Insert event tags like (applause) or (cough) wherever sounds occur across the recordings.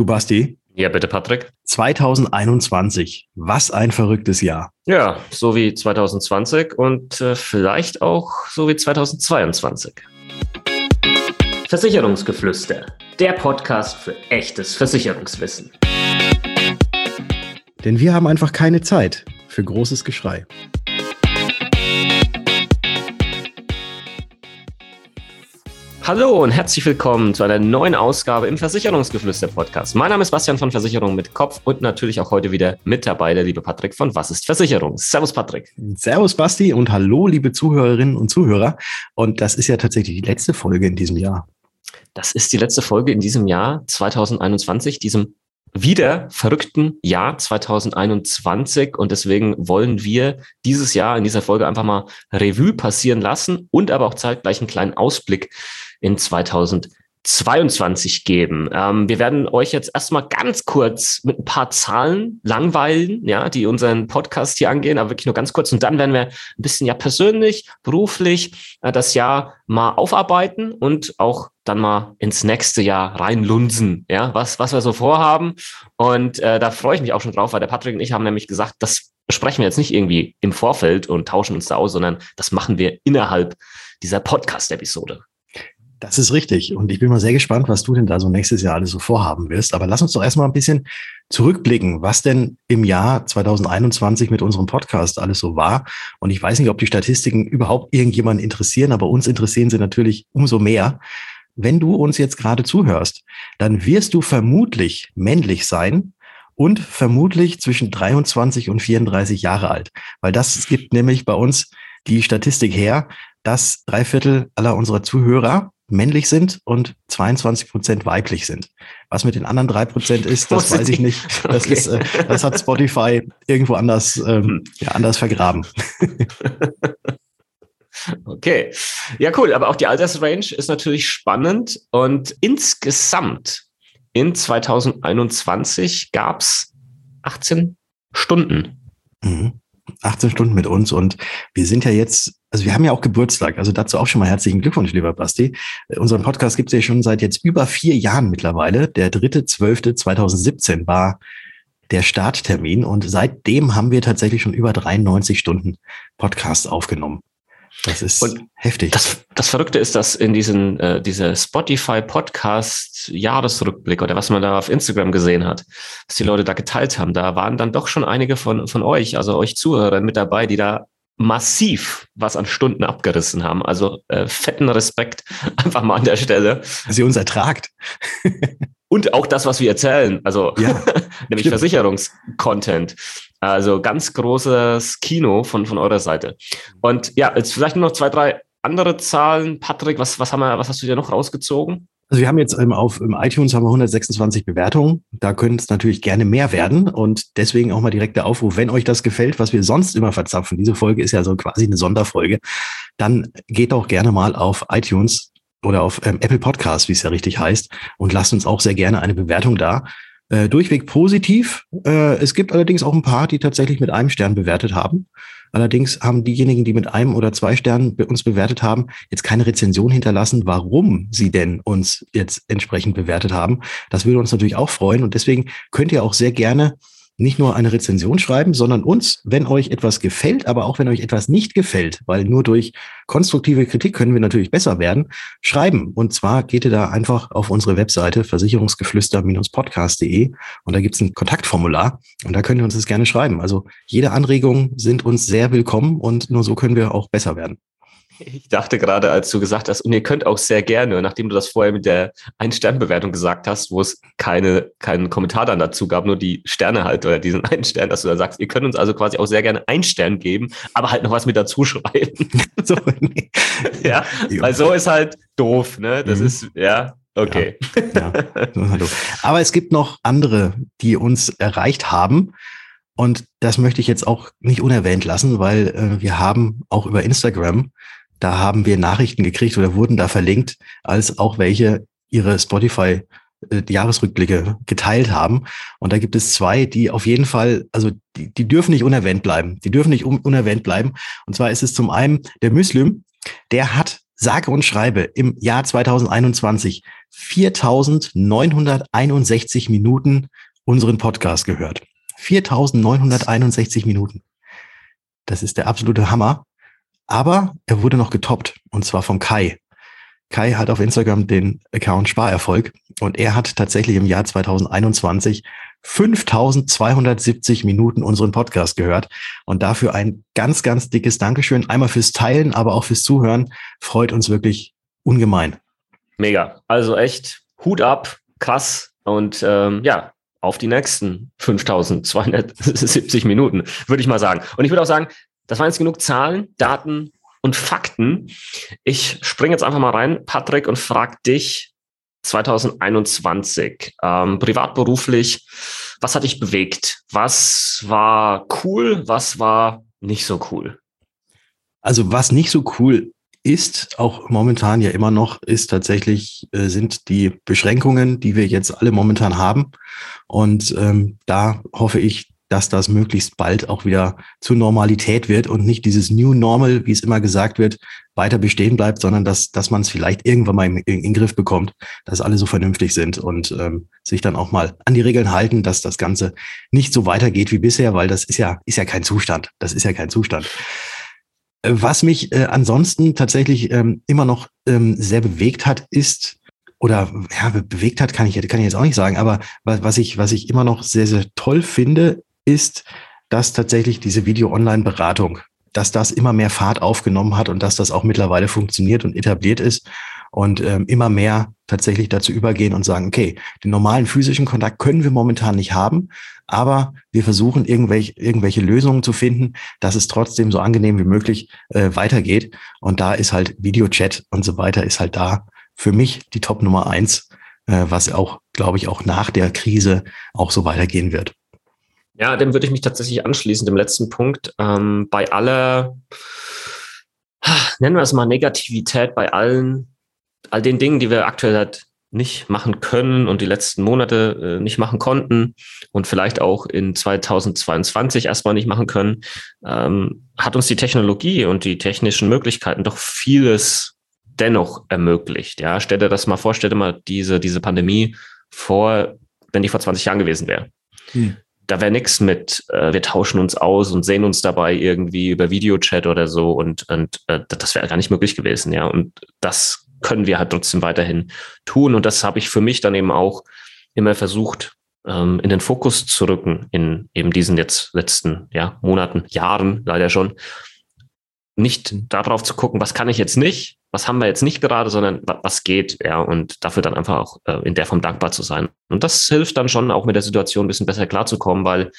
Du Basti? Ja, bitte, Patrick. 2021. Was ein verrücktes Jahr. Ja, so wie 2020 und äh, vielleicht auch so wie 2022. Versicherungsgeflüster. Der Podcast für echtes Versicherungswissen. Denn wir haben einfach keine Zeit für großes Geschrei. Hallo und herzlich willkommen zu einer neuen Ausgabe im Versicherungsgeflüster Podcast. Mein Name ist Bastian von Versicherung mit Kopf und natürlich auch heute wieder mit dabei der liebe Patrick von Was ist Versicherung? Servus Patrick. Servus Basti und hallo liebe Zuhörerinnen und Zuhörer. Und das ist ja tatsächlich die letzte Folge in diesem Jahr. Das ist die letzte Folge in diesem Jahr 2021, diesem wieder verrückten Jahr 2021 und deswegen wollen wir dieses Jahr in dieser Folge einfach mal Revue passieren lassen und aber auch zeitgleich einen kleinen Ausblick in 2022 geben. Ähm, wir werden euch jetzt erstmal ganz kurz mit ein paar Zahlen langweilen, ja, die unseren Podcast hier angehen, aber wirklich nur ganz kurz. Und dann werden wir ein bisschen ja persönlich, beruflich äh, das Jahr mal aufarbeiten und auch dann mal ins nächste Jahr reinlunsen, ja, was, was wir so vorhaben. Und äh, da freue ich mich auch schon drauf, weil der Patrick und ich haben nämlich gesagt, das besprechen wir jetzt nicht irgendwie im Vorfeld und tauschen uns da aus, sondern das machen wir innerhalb dieser Podcast-Episode. Das ist richtig. Und ich bin mal sehr gespannt, was du denn da so nächstes Jahr alles so vorhaben wirst. Aber lass uns doch erstmal ein bisschen zurückblicken, was denn im Jahr 2021 mit unserem Podcast alles so war. Und ich weiß nicht, ob die Statistiken überhaupt irgendjemanden interessieren, aber uns interessieren sie natürlich umso mehr. Wenn du uns jetzt gerade zuhörst, dann wirst du vermutlich männlich sein und vermutlich zwischen 23 und 34 Jahre alt, weil das gibt nämlich bei uns die Statistik her, dass drei Viertel aller unserer Zuhörer männlich sind und 22 Prozent weiblich sind. Was mit den anderen drei Prozent ist, das weiß ich nicht. Das, okay. ist, äh, das hat Spotify irgendwo anders, ähm, hm. ja, anders vergraben. (laughs) Okay. Ja, cool. Aber auch die Altersrange ist natürlich spannend. Und insgesamt in 2021 gab es 18 Stunden. Mhm. 18 Stunden mit uns und wir sind ja jetzt, also wir haben ja auch Geburtstag, also dazu auch schon mal herzlichen Glückwunsch, lieber Basti. Äh, unseren Podcast gibt es ja schon seit jetzt über vier Jahren mittlerweile. Der dritte, zwölfte 2017 war der Starttermin und seitdem haben wir tatsächlich schon über 93 Stunden Podcast aufgenommen. Das ist und heftig. Das, das Verrückte ist, dass in diesen äh, diese Spotify Podcast Jahresrückblick oder was man da auf Instagram gesehen hat, was die Leute da geteilt haben, da waren dann doch schon einige von von euch, also euch Zuhörern mit dabei, die da massiv was an Stunden abgerissen haben. Also äh, fetten Respekt (laughs) einfach mal an der Stelle. Dass ihr uns ertragt. (laughs) Und auch das, was wir erzählen, also ja, (laughs) nämlich. Versicherungskontent. Also ganz großes Kino von, von eurer Seite. Und ja, jetzt vielleicht nur noch zwei, drei andere Zahlen. Patrick, was, was, haben wir, was hast du dir noch rausgezogen? Also wir haben jetzt ähm, auf im iTunes haben wir 126 Bewertungen. Da können es natürlich gerne mehr werden und deswegen auch mal direkt der Aufruf, wenn euch das gefällt, was wir sonst immer verzapfen. Diese Folge ist ja so quasi eine Sonderfolge. Dann geht doch gerne mal auf iTunes oder auf ähm, Apple Podcast, wie es ja richtig heißt, und lasst uns auch sehr gerne eine Bewertung da äh, durchweg positiv. Äh, es gibt allerdings auch ein paar, die tatsächlich mit einem Stern bewertet haben. Allerdings haben diejenigen, die mit einem oder zwei Sternen uns bewertet haben, jetzt keine Rezension hinterlassen, warum sie denn uns jetzt entsprechend bewertet haben. Das würde uns natürlich auch freuen und deswegen könnt ihr auch sehr gerne nicht nur eine Rezension schreiben, sondern uns, wenn euch etwas gefällt, aber auch wenn euch etwas nicht gefällt, weil nur durch konstruktive Kritik können wir natürlich besser werden, schreiben. Und zwar geht ihr da einfach auf unsere Webseite versicherungsgeflüster-podcast.de und da gibt es ein Kontaktformular und da könnt ihr uns das gerne schreiben. Also jede Anregung sind uns sehr willkommen und nur so können wir auch besser werden. Ich dachte gerade, als du gesagt hast, und ihr könnt auch sehr gerne, nachdem du das vorher mit der Ein-Stern-Bewertung gesagt hast, wo es keine, keinen Kommentar dann dazu gab, nur die Sterne halt oder diesen (laughs) einen Stern, dass du da sagst, ihr könnt uns also quasi auch sehr gerne einen Stern geben, aber halt noch was mit dazu schreiben. (laughs) so, nee. (laughs) ja, weil so ist halt doof, ne? Das mhm. ist, ja, okay. Ja, ja. Aber es gibt noch andere, die uns erreicht haben. Und das möchte ich jetzt auch nicht unerwähnt lassen, weil äh, wir haben auch über Instagram da haben wir Nachrichten gekriegt oder wurden da verlinkt, als auch welche ihre Spotify äh, Jahresrückblicke geteilt haben. Und da gibt es zwei, die auf jeden Fall, also die, die dürfen nicht unerwähnt bleiben. Die dürfen nicht un unerwähnt bleiben. Und zwar ist es zum einen der Muslim, der hat sage und schreibe im Jahr 2021 4961 Minuten unseren Podcast gehört. 4961 Minuten. Das ist der absolute Hammer. Aber er wurde noch getoppt und zwar vom Kai. Kai hat auf Instagram den Account Sparerfolg und er hat tatsächlich im Jahr 2021 5270 Minuten unseren Podcast gehört und dafür ein ganz, ganz dickes Dankeschön. Einmal fürs Teilen, aber auch fürs Zuhören. Freut uns wirklich ungemein. Mega. Also echt Hut ab, krass und ähm, ja, auf die nächsten 5270 Minuten, würde ich mal sagen. Und ich würde auch sagen, das waren jetzt genug Zahlen, Daten und Fakten. Ich springe jetzt einfach mal rein, Patrick, und frage dich 2021, ähm, privat, beruflich, was hat dich bewegt? Was war cool? Was war nicht so cool? Also was nicht so cool ist, auch momentan ja immer noch, ist tatsächlich, äh, sind die Beschränkungen, die wir jetzt alle momentan haben. Und ähm, da hoffe ich, dass das möglichst bald auch wieder zur Normalität wird und nicht dieses New Normal, wie es immer gesagt wird, weiter bestehen bleibt, sondern dass, dass man es vielleicht irgendwann mal in, in, in Griff bekommt, dass alle so vernünftig sind und ähm, sich dann auch mal an die Regeln halten, dass das Ganze nicht so weitergeht wie bisher, weil das ist ja, ist ja kein Zustand. Das ist ja kein Zustand. Äh, was mich äh, ansonsten tatsächlich ähm, immer noch ähm, sehr bewegt hat, ist, oder ja, bewegt hat, kann ich, kann ich jetzt auch nicht sagen, aber was, was, ich, was ich immer noch sehr, sehr toll finde, ist, dass tatsächlich diese Video-Online-Beratung, dass das immer mehr Fahrt aufgenommen hat und dass das auch mittlerweile funktioniert und etabliert ist und ähm, immer mehr tatsächlich dazu übergehen und sagen, okay, den normalen physischen Kontakt können wir momentan nicht haben, aber wir versuchen irgendwelche, irgendwelche Lösungen zu finden, dass es trotzdem so angenehm wie möglich äh, weitergeht. Und da ist halt Videochat und so weiter ist halt da für mich die Top Nummer eins, äh, was auch, glaube ich, auch nach der Krise auch so weitergehen wird. Ja, dem würde ich mich tatsächlich anschließen, dem letzten Punkt. Ähm, bei aller, nennen wir es mal Negativität, bei allen, all den Dingen, die wir aktuell halt nicht machen können und die letzten Monate äh, nicht machen konnten und vielleicht auch in 2022 erstmal nicht machen können, ähm, hat uns die Technologie und die technischen Möglichkeiten doch vieles dennoch ermöglicht. Ja, stell dir das mal vor, stell dir mal diese, diese Pandemie vor, wenn die vor 20 Jahren gewesen wäre. Hm da wäre nichts mit, äh, wir tauschen uns aus und sehen uns dabei irgendwie über Videochat oder so und, und äh, das wäre gar nicht möglich gewesen, ja. Und das können wir halt trotzdem weiterhin tun. Und das habe ich für mich dann eben auch immer versucht, ähm, in den Fokus zu rücken in eben diesen jetzt letzten ja, Monaten, Jahren leider schon. Nicht darauf zu gucken, was kann ich jetzt nicht, was haben wir jetzt nicht gerade, sondern was geht, ja, und dafür dann einfach auch äh, in der Form dankbar zu sein. Und das hilft dann schon auch mit der Situation ein bisschen besser klarzukommen, weil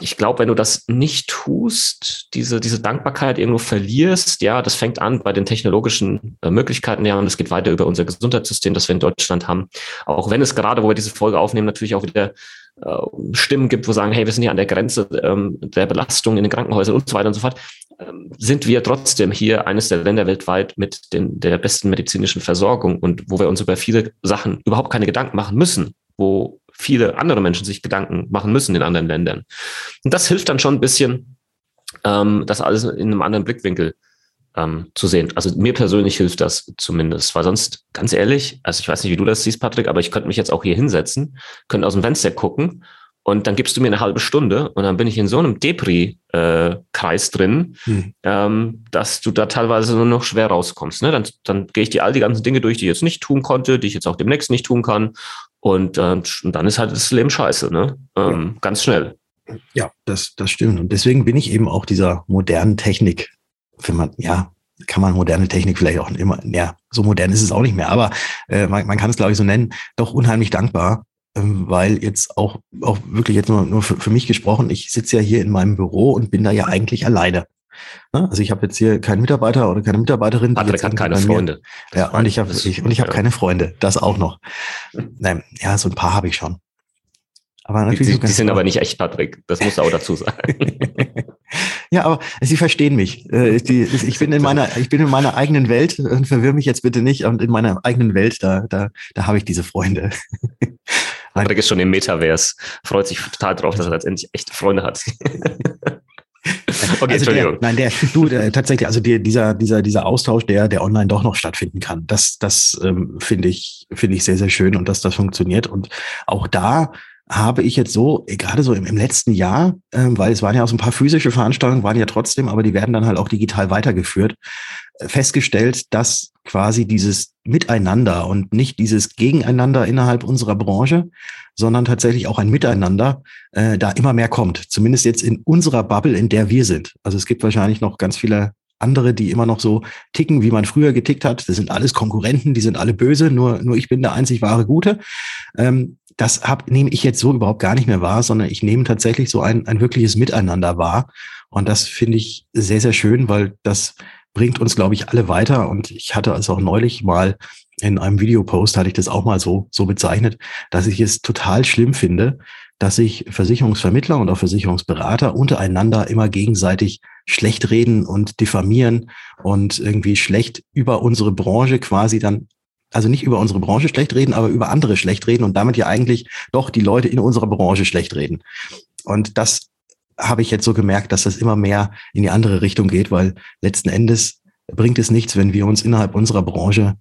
ich glaube, wenn du das nicht tust, diese, diese Dankbarkeit irgendwo verlierst, ja, das fängt an bei den technologischen äh, Möglichkeiten, ja, und es geht weiter über unser Gesundheitssystem, das wir in Deutschland haben. Auch wenn es gerade, wo wir diese Folge aufnehmen, natürlich auch wieder äh, Stimmen gibt, wo sagen, hey, wir sind hier an der Grenze ähm, der Belastung in den Krankenhäusern und so weiter und so fort, sind wir trotzdem hier eines der Länder weltweit mit den, der besten medizinischen Versorgung und wo wir uns über viele Sachen überhaupt keine Gedanken machen müssen, wo viele andere Menschen sich Gedanken machen müssen in anderen Ländern. Und das hilft dann schon ein bisschen, ähm, das alles in einem anderen Blickwinkel ähm, zu sehen. Also mir persönlich hilft das zumindest, weil sonst, ganz ehrlich, also ich weiß nicht, wie du das siehst, Patrick, aber ich könnte mich jetzt auch hier hinsetzen, könnte aus dem Fenster gucken und dann gibst du mir eine halbe Stunde und dann bin ich in so einem Depri-Kreis drin, hm. ähm, dass du da teilweise nur noch schwer rauskommst. Ne? Dann, dann gehe ich dir all die ganzen Dinge durch, die ich jetzt nicht tun konnte, die ich jetzt auch demnächst nicht tun kann. Und, äh, und dann ist halt das Leben scheiße, ne? Ähm, ja. Ganz schnell. Ja, das, das stimmt. Und deswegen bin ich eben auch dieser modernen Technik, wenn man, ja, kann man moderne Technik vielleicht auch immer, ja, so modern ist es auch nicht mehr, aber äh, man, man kann es, glaube ich, so nennen, doch unheimlich dankbar, weil jetzt auch, auch wirklich jetzt nur, nur für, für mich gesprochen, ich sitze ja hier in meinem Büro und bin da ja eigentlich alleine. Ne? Also ich habe jetzt hier keinen Mitarbeiter oder keine Mitarbeiterin. Patrick hat keine Freunde. Ja, und ich habe ich, und ich habe ja. keine Freunde. Das auch noch. Nein, ja, so ein paar habe ich schon. Aber natürlich die, die, die sind aber nicht echt, Patrick. Das muss auch dazu sagen. (laughs) ja, aber sie verstehen mich. Äh, ich bin in meiner, ich bin in meiner eigenen Welt und verwirr mich jetzt bitte nicht. Und in meiner eigenen Welt, da, da, da habe ich diese Freunde. Patrick ist schon im Metaverse. Freut sich total drauf, dass er letztendlich echte Freunde hat. (laughs) Okay, also Der, nein, der, du, der, tatsächlich, also der, dieser, dieser, dieser Austausch, der, der online doch noch stattfinden kann, das, das ähm, finde ich, finde ich sehr, sehr schön und dass das funktioniert. Und auch da habe ich jetzt so, eh, gerade so im, im letzten Jahr, ähm, weil es waren ja auch so ein paar physische Veranstaltungen, waren ja trotzdem, aber die werden dann halt auch digital weitergeführt, äh, festgestellt, dass quasi dieses Miteinander und nicht dieses Gegeneinander innerhalb unserer Branche, sondern tatsächlich auch ein Miteinander äh, da immer mehr kommt. Zumindest jetzt in unserer Bubble, in der wir sind. Also es gibt wahrscheinlich noch ganz viele andere, die immer noch so ticken, wie man früher getickt hat. Das sind alles Konkurrenten, die sind alle böse, nur, nur ich bin der einzig wahre Gute. Ähm, das hab, nehme ich jetzt so überhaupt gar nicht mehr wahr, sondern ich nehme tatsächlich so ein, ein wirkliches Miteinander wahr. Und das finde ich sehr, sehr schön, weil das bringt uns, glaube ich, alle weiter. Und ich hatte es auch neulich mal in einem Videopost, hatte ich das auch mal so, so bezeichnet, dass ich es total schlimm finde, dass sich Versicherungsvermittler und auch Versicherungsberater untereinander immer gegenseitig schlecht reden und diffamieren und irgendwie schlecht über unsere Branche quasi dann also nicht über unsere Branche schlecht reden, aber über andere schlecht reden und damit ja eigentlich doch die Leute in unserer Branche schlecht reden. Und das habe ich jetzt so gemerkt, dass das immer mehr in die andere Richtung geht, weil letzten Endes bringt es nichts, wenn wir uns innerhalb unserer Branche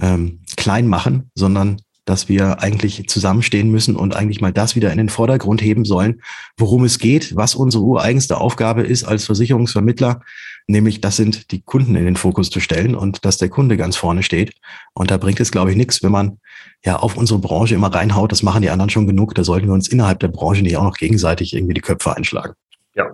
ähm, klein machen, sondern dass wir eigentlich zusammenstehen müssen und eigentlich mal das wieder in den Vordergrund heben sollen, worum es geht, was unsere ureigenste Aufgabe ist als Versicherungsvermittler, nämlich das sind die Kunden in den Fokus zu stellen und dass der Kunde ganz vorne steht. Und da bringt es, glaube ich, nichts, wenn man ja auf unsere Branche immer reinhaut. Das machen die anderen schon genug. Da sollten wir uns innerhalb der Branche nicht auch noch gegenseitig irgendwie die Köpfe einschlagen. Ja,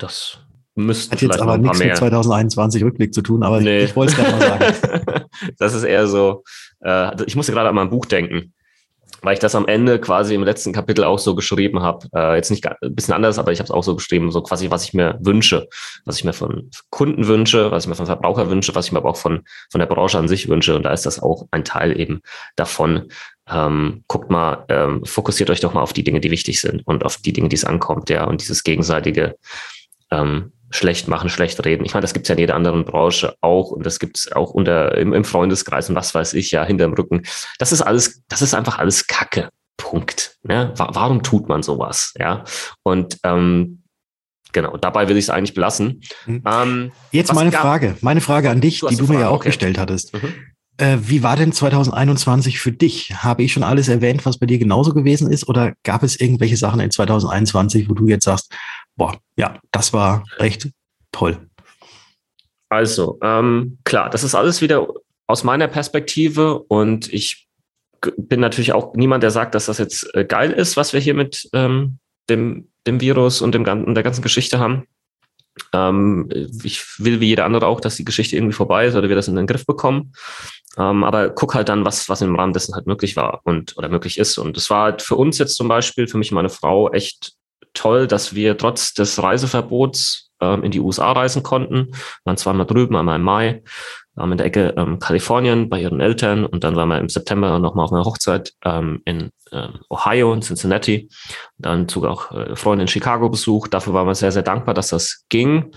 das müsste Hat jetzt aber nichts mit 2021 Rückblick zu tun, aber nee. ich, ich wollte es gerade mal sagen. (laughs) das ist eher so, äh, ich musste gerade an mein Buch denken weil ich das am Ende quasi im letzten Kapitel auch so geschrieben habe. Äh, jetzt nicht ein bisschen anders, aber ich habe es auch so geschrieben, so quasi, was ich mir wünsche, was ich mir von Kunden wünsche, was ich mir von Verbraucher wünsche, was ich mir aber auch von, von der Branche an sich wünsche. Und da ist das auch ein Teil eben davon. Ähm, guckt mal, ähm, fokussiert euch doch mal auf die Dinge, die wichtig sind und auf die Dinge, die es ankommt, ja, und dieses gegenseitige ähm, schlecht machen, schlecht reden. Ich meine, das gibt es ja in jeder anderen Branche auch und das gibt es auch unter im, im, Freundeskreis und was weiß ich ja hinterm Rücken. Das ist alles, das ist einfach alles Kacke. Punkt. Ja? Warum tut man sowas? Ja. Und ähm, genau, dabei will ich es eigentlich belassen. Mhm. Ähm, Jetzt meine Frage, meine Frage an dich, du die du mir ja auch okay. gestellt hattest. Mhm. Äh, wie war denn 2021 für dich? Habe ich schon alles erwähnt, was bei dir genauso gewesen ist? Oder gab es irgendwelche Sachen in 2021, wo du jetzt sagst, boah, ja, das war echt toll. Also, ähm, klar, das ist alles wieder aus meiner Perspektive und ich bin natürlich auch niemand, der sagt, dass das jetzt äh, geil ist, was wir hier mit ähm, dem, dem Virus und dem, der ganzen Geschichte haben. Ähm, ich will wie jeder andere auch, dass die Geschichte irgendwie vorbei ist oder wir das in den Griff bekommen. Ähm, aber guck halt dann, was, was im Rahmen dessen halt möglich war und oder möglich ist. Und es war halt für uns jetzt zum Beispiel, für mich und meine Frau, echt toll, dass wir trotz des Reiseverbots ähm, in die USA reisen konnten. Wir waren zweimal drüben, einmal im Mai, waren in der Ecke ähm, Kalifornien bei ihren Eltern und dann waren wir im September nochmal auf einer Hochzeit ähm, in ähm, Ohio, in Cincinnati. Dann sogar auch äh, Freunde in Chicago besucht. Dafür waren wir sehr, sehr dankbar, dass das ging.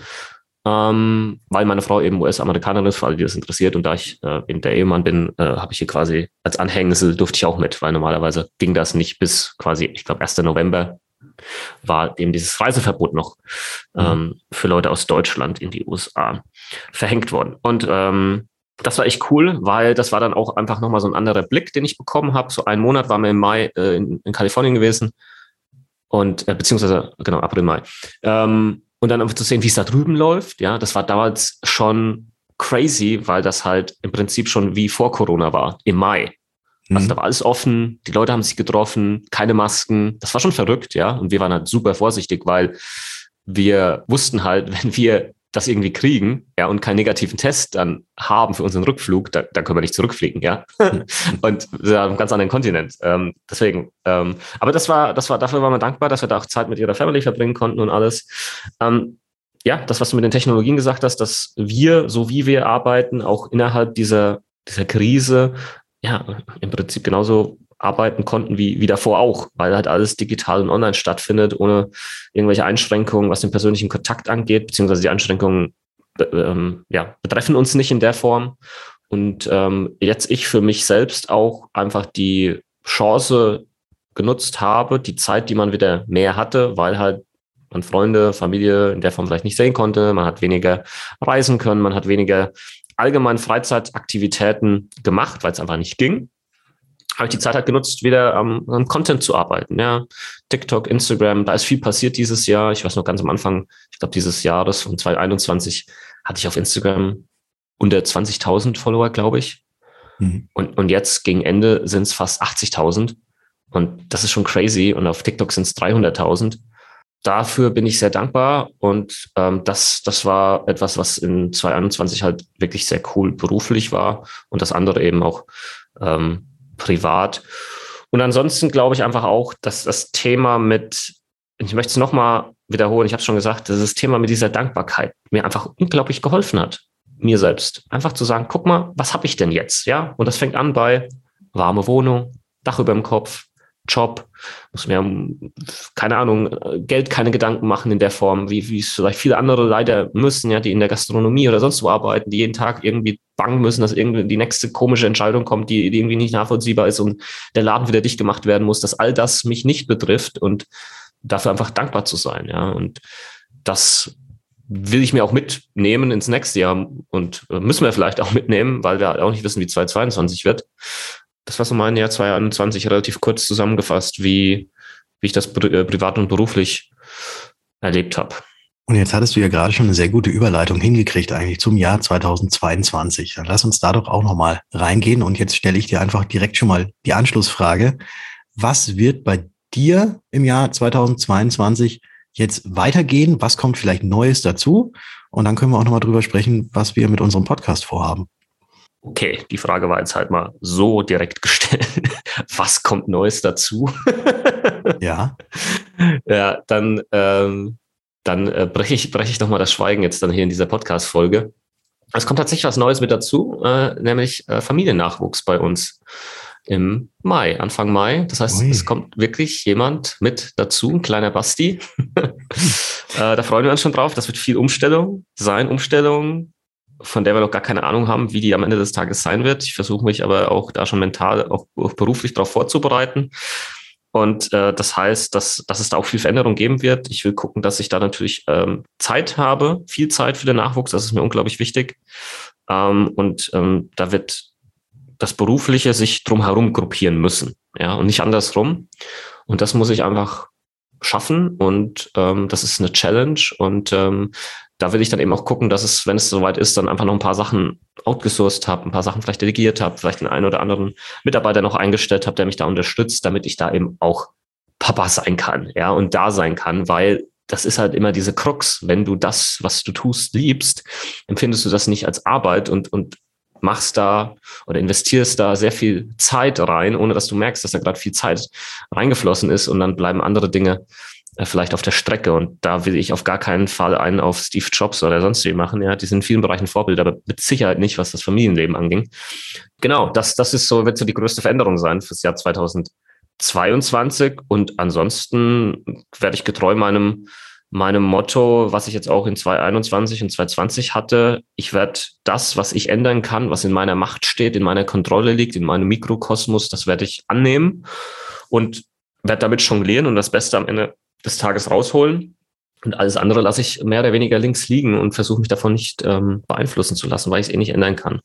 Ähm, weil meine Frau eben US-Amerikanerin ist, für alle, die das interessiert. Und da ich äh, eben der Ehemann bin, äh, habe ich hier quasi als Anhängsel durfte ich auch mit, weil normalerweise ging das nicht bis quasi, ich glaube, 1. November war eben dieses Reiseverbot noch mhm. ähm, für Leute aus Deutschland in die USA verhängt worden. Und ähm, das war echt cool, weil das war dann auch einfach nochmal so ein anderer Blick, den ich bekommen habe. So einen Monat waren wir im Mai äh, in, in, Kalifornien gewesen und äh, beziehungsweise genau April Mai ähm, und dann einfach zu sehen, wie es da drüben läuft. Ja, das war damals schon crazy, weil das halt im Prinzip schon wie vor Corona war im Mai. Also mhm. da war alles offen, die Leute haben sich getroffen, keine Masken. Das war schon verrückt, ja. Und wir waren halt super vorsichtig, weil wir wussten halt, (laughs) wenn wir das irgendwie kriegen, ja, und keinen negativen Test dann haben für unseren Rückflug, da, dann können wir nicht zurückfliegen, ja. (laughs) Und wir auf einem ganz anderen Kontinent. Ähm, deswegen, ähm, aber das war, das war, dafür waren wir dankbar, dass wir da auch Zeit mit ihrer Family verbringen konnten und alles. Ähm, ja, das, was du mit den Technologien gesagt hast, dass wir, so wie wir arbeiten, auch innerhalb dieser, dieser Krise ja, im Prinzip genauso arbeiten konnten wie, wie davor auch, weil halt alles digital und online stattfindet, ohne irgendwelche Einschränkungen, was den persönlichen Kontakt angeht, beziehungsweise die Einschränkungen ähm, ja, betreffen uns nicht in der Form. Und ähm, jetzt ich für mich selbst auch einfach die Chance genutzt habe, die Zeit, die man wieder mehr hatte, weil halt man Freunde, Familie in der Form vielleicht nicht sehen konnte, man hat weniger reisen können, man hat weniger allgemein Freizeitaktivitäten gemacht, weil es einfach nicht ging. Habe ich die Zeit halt genutzt, wieder am, am Content zu arbeiten. Ja, TikTok, Instagram, da ist viel passiert dieses Jahr. Ich weiß noch ganz am Anfang, ich glaube dieses Jahres von 2021 hatte ich auf Instagram unter 20.000 Follower, glaube ich. Mhm. Und, und jetzt gegen Ende sind es fast 80.000. Und das ist schon crazy. Und auf TikTok sind es 300.000 dafür bin ich sehr dankbar und ähm, das, das war etwas, was in 2021 halt wirklich sehr cool beruflich war und das andere eben auch ähm, privat. Und ansonsten glaube ich einfach auch, dass das Thema mit, ich möchte es nochmal wiederholen, ich habe es schon gesagt, dass das Thema mit dieser Dankbarkeit mir einfach unglaublich geholfen hat, mir selbst. Einfach zu sagen, guck mal, was habe ich denn jetzt? Ja, und das fängt an bei warme Wohnung, Dach über dem Kopf, Job, muss mir, keine Ahnung, Geld keine Gedanken machen in der Form, wie, wie es vielleicht viele andere leider müssen, ja, die in der Gastronomie oder sonst wo arbeiten, die jeden Tag irgendwie bangen müssen, dass irgendwie die nächste komische Entscheidung kommt, die, die irgendwie nicht nachvollziehbar ist und der Laden wieder dicht gemacht werden muss, dass all das mich nicht betrifft und dafür einfach dankbar zu sein, ja, und das will ich mir auch mitnehmen ins nächste Jahr und müssen wir vielleicht auch mitnehmen, weil wir auch nicht wissen, wie 2022 wird das war so mein Jahr 2021 relativ kurz zusammengefasst, wie, wie ich das äh, privat und beruflich erlebt habe. Und jetzt hattest du ja gerade schon eine sehr gute Überleitung hingekriegt eigentlich zum Jahr 2022. Dann lass uns da doch auch nochmal reingehen. Und jetzt stelle ich dir einfach direkt schon mal die Anschlussfrage. Was wird bei dir im Jahr 2022 jetzt weitergehen? Was kommt vielleicht Neues dazu? Und dann können wir auch nochmal drüber sprechen, was wir mit unserem Podcast vorhaben. Okay, die Frage war jetzt halt mal so direkt gestellt. (laughs) Was kommt Neues dazu? (laughs) ja. Ja, dann, ähm, dann äh, breche ich, brech ich nochmal das Schweigen jetzt dann hier in dieser Podcast-Folge. Es kommt tatsächlich was Neues mit dazu, äh, nämlich äh, Familiennachwuchs bei uns im Mai, Anfang Mai. Das heißt, Ui. es kommt wirklich jemand mit dazu, ein kleiner Basti. (laughs) äh, da freuen wir uns schon drauf. Das wird viel Umstellung sein, Umstellung, von der wir noch gar keine Ahnung haben, wie die am Ende des Tages sein wird. Ich versuche mich aber auch da schon mental, auch, beruflich darauf vorzubereiten. Und äh, das heißt, dass, dass es da auch viel Veränderung geben wird. Ich will gucken, dass ich da natürlich ähm, Zeit habe, viel Zeit für den Nachwuchs. Das ist mir unglaublich wichtig. Ähm, und ähm, da wird das Berufliche sich drumherum gruppieren müssen, ja, und nicht andersrum. Und das muss ich einfach schaffen und ähm, das ist eine Challenge und ähm, da will ich dann eben auch gucken, dass es, wenn es soweit ist, dann einfach noch ein paar Sachen outgesourced habe, ein paar Sachen vielleicht delegiert habe, vielleicht den einen oder anderen Mitarbeiter noch eingestellt habe, der mich da unterstützt, damit ich da eben auch Papa sein kann, ja, und da sein kann, weil das ist halt immer diese Krux. Wenn du das, was du tust, liebst, empfindest du das nicht als Arbeit und, und machst da oder investierst da sehr viel Zeit rein, ohne dass du merkst, dass da gerade viel Zeit reingeflossen ist und dann bleiben andere Dinge vielleicht auf der Strecke. Und da will ich auf gar keinen Fall einen auf Steve Jobs oder sonst wie machen. Ja, die sind in vielen Bereichen Vorbild, aber mit Sicherheit nicht, was das Familienleben anging. Genau, das, das ist so, wird so die größte Veränderung sein fürs Jahr 2022. Und ansonsten werde ich getreu meinem, meinem Motto, was ich jetzt auch in 2021 und 2020 hatte. Ich werde das, was ich ändern kann, was in meiner Macht steht, in meiner Kontrolle liegt, in meinem Mikrokosmos, das werde ich annehmen und werde damit jonglieren und das Beste am Ende des Tages rausholen. Und alles andere lasse ich mehr oder weniger links liegen und versuche mich davon nicht ähm, beeinflussen zu lassen, weil ich es eh nicht ändern kann.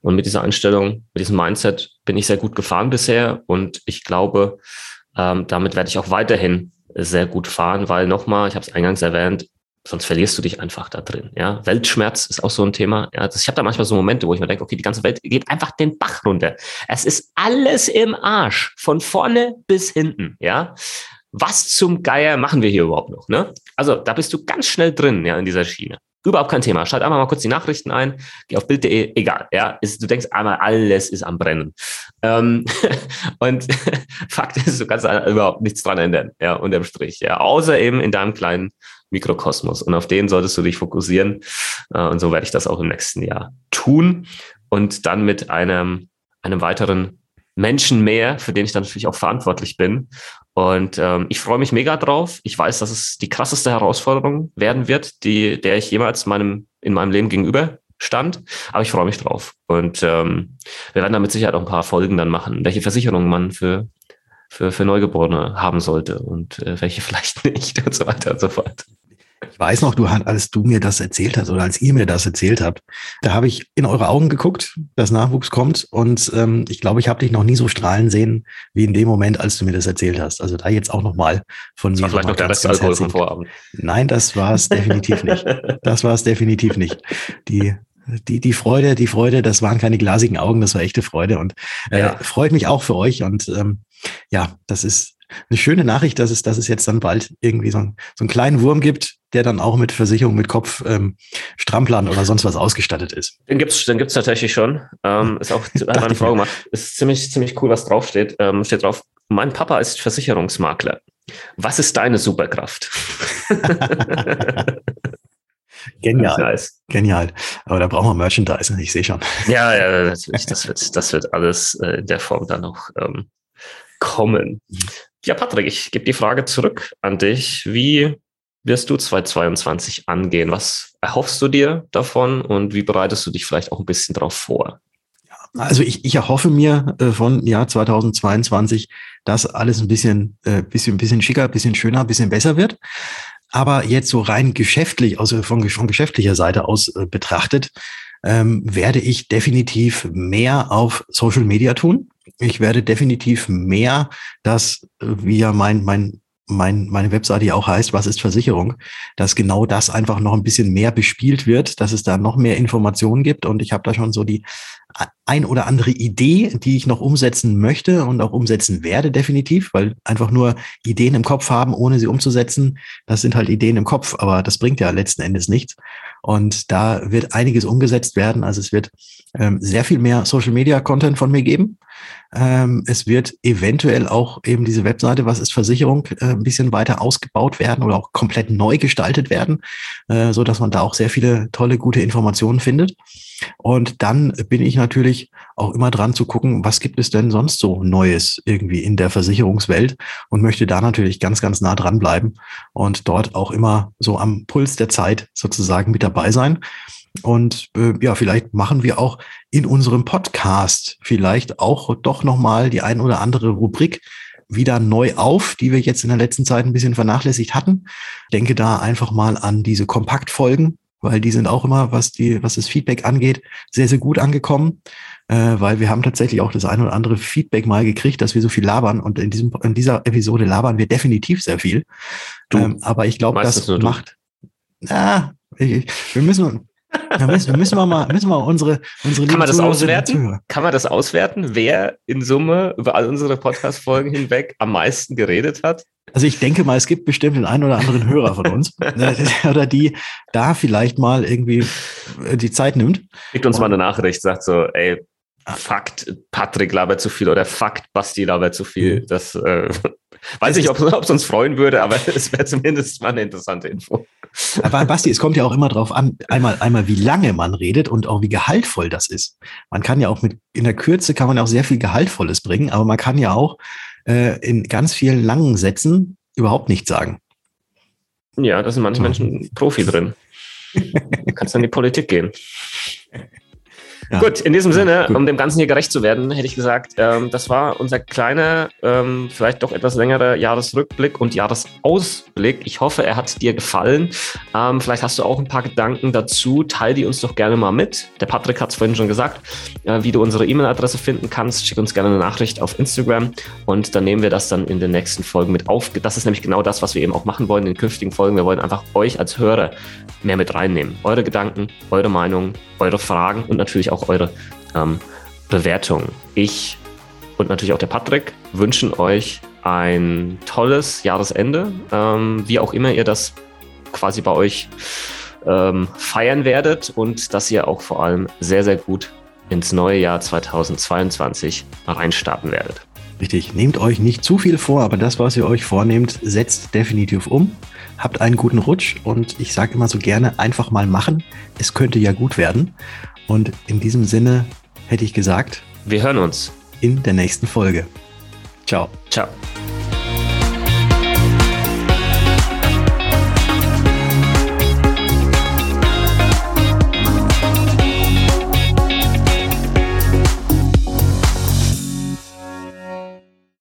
Und mit dieser Einstellung, mit diesem Mindset bin ich sehr gut gefahren bisher und ich glaube, ähm, damit werde ich auch weiterhin sehr gut fahren, weil nochmal, ich habe es eingangs erwähnt, sonst verlierst du dich einfach da drin. Ja, Weltschmerz ist auch so ein Thema. Ja, ich habe da manchmal so Momente, wo ich mir denke, okay, die ganze Welt geht einfach den Bach runter. Es ist alles im Arsch, von vorne bis hinten. Ja, was zum Geier machen wir hier überhaupt noch? Ne? Also da bist du ganz schnell drin, ja, in dieser Schiene. Überhaupt kein Thema. Schalt einfach mal kurz die Nachrichten ein, geh auf Bild.de, egal, ja. Ist, du denkst einmal, alles ist am Brennen. Ähm, (laughs) und (laughs) Fakt ist, du kannst überhaupt nichts dran ändern, ja, unterm Strich, ja. Außer eben in deinem kleinen Mikrokosmos. Und auf den solltest du dich fokussieren. Äh, und so werde ich das auch im nächsten Jahr tun. Und dann mit einem, einem weiteren Menschen mehr, für den ich dann natürlich auch verantwortlich bin. Und ähm, ich freue mich mega drauf. Ich weiß, dass es die krasseste Herausforderung werden wird, die, der ich jemals meinem, in meinem Leben gegenüber stand. Aber ich freue mich drauf. Und ähm, wir werden da mit Sicherheit auch ein paar Folgen dann machen, welche Versicherungen man für für, für Neugeborene haben sollte und äh, welche (laughs) vielleicht nicht und so weiter und so fort. Ich weiß noch, du als du mir das erzählt hast oder als ihr mir das erzählt habt, da habe ich in eure Augen geguckt, dass Nachwuchs kommt und ähm, ich glaube, ich habe dich noch nie so strahlen sehen wie in dem Moment, als du mir das erzählt hast. Also da jetzt auch noch mal von das mir. War vielleicht noch der Rest Alkohol vom Vorabend. Nein, das war es definitiv nicht. Das war es definitiv nicht. Die die, die Freude, die Freude, das waren keine glasigen Augen, das war echte Freude und äh, ja. freut mich auch für euch. Und ähm, ja, das ist eine schöne Nachricht, dass es, dass es jetzt dann bald irgendwie so, ein, so einen kleinen Wurm gibt, der dann auch mit Versicherung, mit Kopf, ähm, Stramplern oder sonst was ausgestattet ist. Den gibt's, den gibt's tatsächlich schon. Ähm, ist auch hat meine Frau gemacht. (laughs) Ist ziemlich, ziemlich cool, was draufsteht. Ähm, steht drauf. Mein Papa ist Versicherungsmakler. Was ist deine Superkraft? (laughs) (laughs) Genial. Nice. Genial. Aber da brauchen wir Merchandise, ich sehe schon. Ja, ja, natürlich. Das wird, das wird alles äh, in der Form dann noch ähm, kommen. Ja, Patrick, ich gebe die Frage zurück an dich. Wie wirst du 2022 angehen? Was erhoffst du dir davon und wie bereitest du dich vielleicht auch ein bisschen darauf vor? Also ich, ich erhoffe mir äh, von Jahr 2022, dass alles ein bisschen, äh, bisschen, bisschen schicker, bisschen schöner, bisschen besser wird. Aber jetzt so rein geschäftlich, also von, von geschäftlicher Seite aus äh, betrachtet, ähm, werde ich definitiv mehr auf Social Media tun. Ich werde definitiv mehr das, äh, wie ja mein, mein mein, meine Webseite ja auch heißt, was ist Versicherung, dass genau das einfach noch ein bisschen mehr bespielt wird, dass es da noch mehr Informationen gibt. Und ich habe da schon so die ein oder andere Idee, die ich noch umsetzen möchte und auch umsetzen werde, definitiv, weil einfach nur Ideen im Kopf haben, ohne sie umzusetzen, das sind halt Ideen im Kopf, aber das bringt ja letzten Endes nichts. Und da wird einiges umgesetzt werden. Also es wird ähm, sehr viel mehr Social Media Content von mir geben. Ähm, es wird eventuell auch eben diese Webseite, was ist Versicherung, äh, ein bisschen weiter ausgebaut werden oder auch komplett neu gestaltet werden, äh, so dass man da auch sehr viele tolle, gute Informationen findet. Und dann bin ich natürlich auch immer dran zu gucken, was gibt es denn sonst so Neues irgendwie in der Versicherungswelt und möchte da natürlich ganz, ganz nah dran bleiben und dort auch immer so am Puls der Zeit sozusagen mit dabei sein. Und äh, ja, vielleicht machen wir auch in unserem Podcast vielleicht auch doch nochmal die ein oder andere Rubrik wieder neu auf, die wir jetzt in der letzten Zeit ein bisschen vernachlässigt hatten. denke da einfach mal an diese Kompaktfolgen, weil die sind auch immer, was die, was das Feedback angeht, sehr, sehr gut angekommen. Äh, weil wir haben tatsächlich auch das ein oder andere Feedback mal gekriegt, dass wir so viel labern und in diesem, in dieser Episode labern wir definitiv sehr viel. Du, ähm, aber ich glaube, das macht, na, ich, wir müssen, da müssen, müssen wir mal, müssen wir unsere, unsere Kann man das auswerten? Kann man das auswerten, wer in Summe über all unsere Podcast-Folgen hinweg am meisten geredet hat? Also ich denke mal, es gibt bestimmt den einen oder anderen Hörer von uns (laughs) ne, oder die da vielleicht mal irgendwie äh, die Zeit nimmt. Schickt uns mal eine Nachricht, sagt so, ey, Fakt, Patrick labert zu viel oder Fakt, Basti labert zu viel. Das äh, weiß ich, ob es uns freuen würde, aber (laughs) es wäre zumindest mal eine interessante Info. Aber Basti, es kommt ja auch immer drauf an, einmal, einmal wie lange man redet und auch wie gehaltvoll das ist. Man kann ja auch mit, in der Kürze kann man auch sehr viel Gehaltvolles bringen, aber man kann ja auch äh, in ganz vielen langen Sätzen überhaupt nichts sagen. Ja, da sind manche Menschen Profi drin. Du (laughs) kannst dann in die Politik gehen. Ja. Gut, in diesem Sinne, ja, um dem Ganzen hier gerecht zu werden, hätte ich gesagt, ähm, das war unser kleiner, ähm, vielleicht doch etwas längerer Jahresrückblick und Jahresausblick. Ich hoffe, er hat dir gefallen. Ähm, vielleicht hast du auch ein paar Gedanken dazu. Teil die uns doch gerne mal mit. Der Patrick hat es vorhin schon gesagt, äh, wie du unsere E-Mail-Adresse finden kannst. Schick uns gerne eine Nachricht auf Instagram und dann nehmen wir das dann in den nächsten Folgen mit auf. Das ist nämlich genau das, was wir eben auch machen wollen in den künftigen Folgen. Wir wollen einfach euch als Hörer mehr mit reinnehmen. Eure Gedanken, eure Meinungen, eure Fragen und natürlich auch eure ähm, Bewertungen. Ich und natürlich auch der Patrick wünschen euch ein tolles Jahresende, ähm, wie auch immer ihr das quasi bei euch ähm, feiern werdet und dass ihr auch vor allem sehr, sehr gut ins neue Jahr 2022 reinstarten werdet. Richtig, nehmt euch nicht zu viel vor, aber das, was ihr euch vornehmt, setzt definitiv um. Habt einen guten Rutsch und ich sage immer so gerne, einfach mal machen. Es könnte ja gut werden. Und in diesem Sinne hätte ich gesagt, wir hören uns in der nächsten Folge. Ciao. Ciao.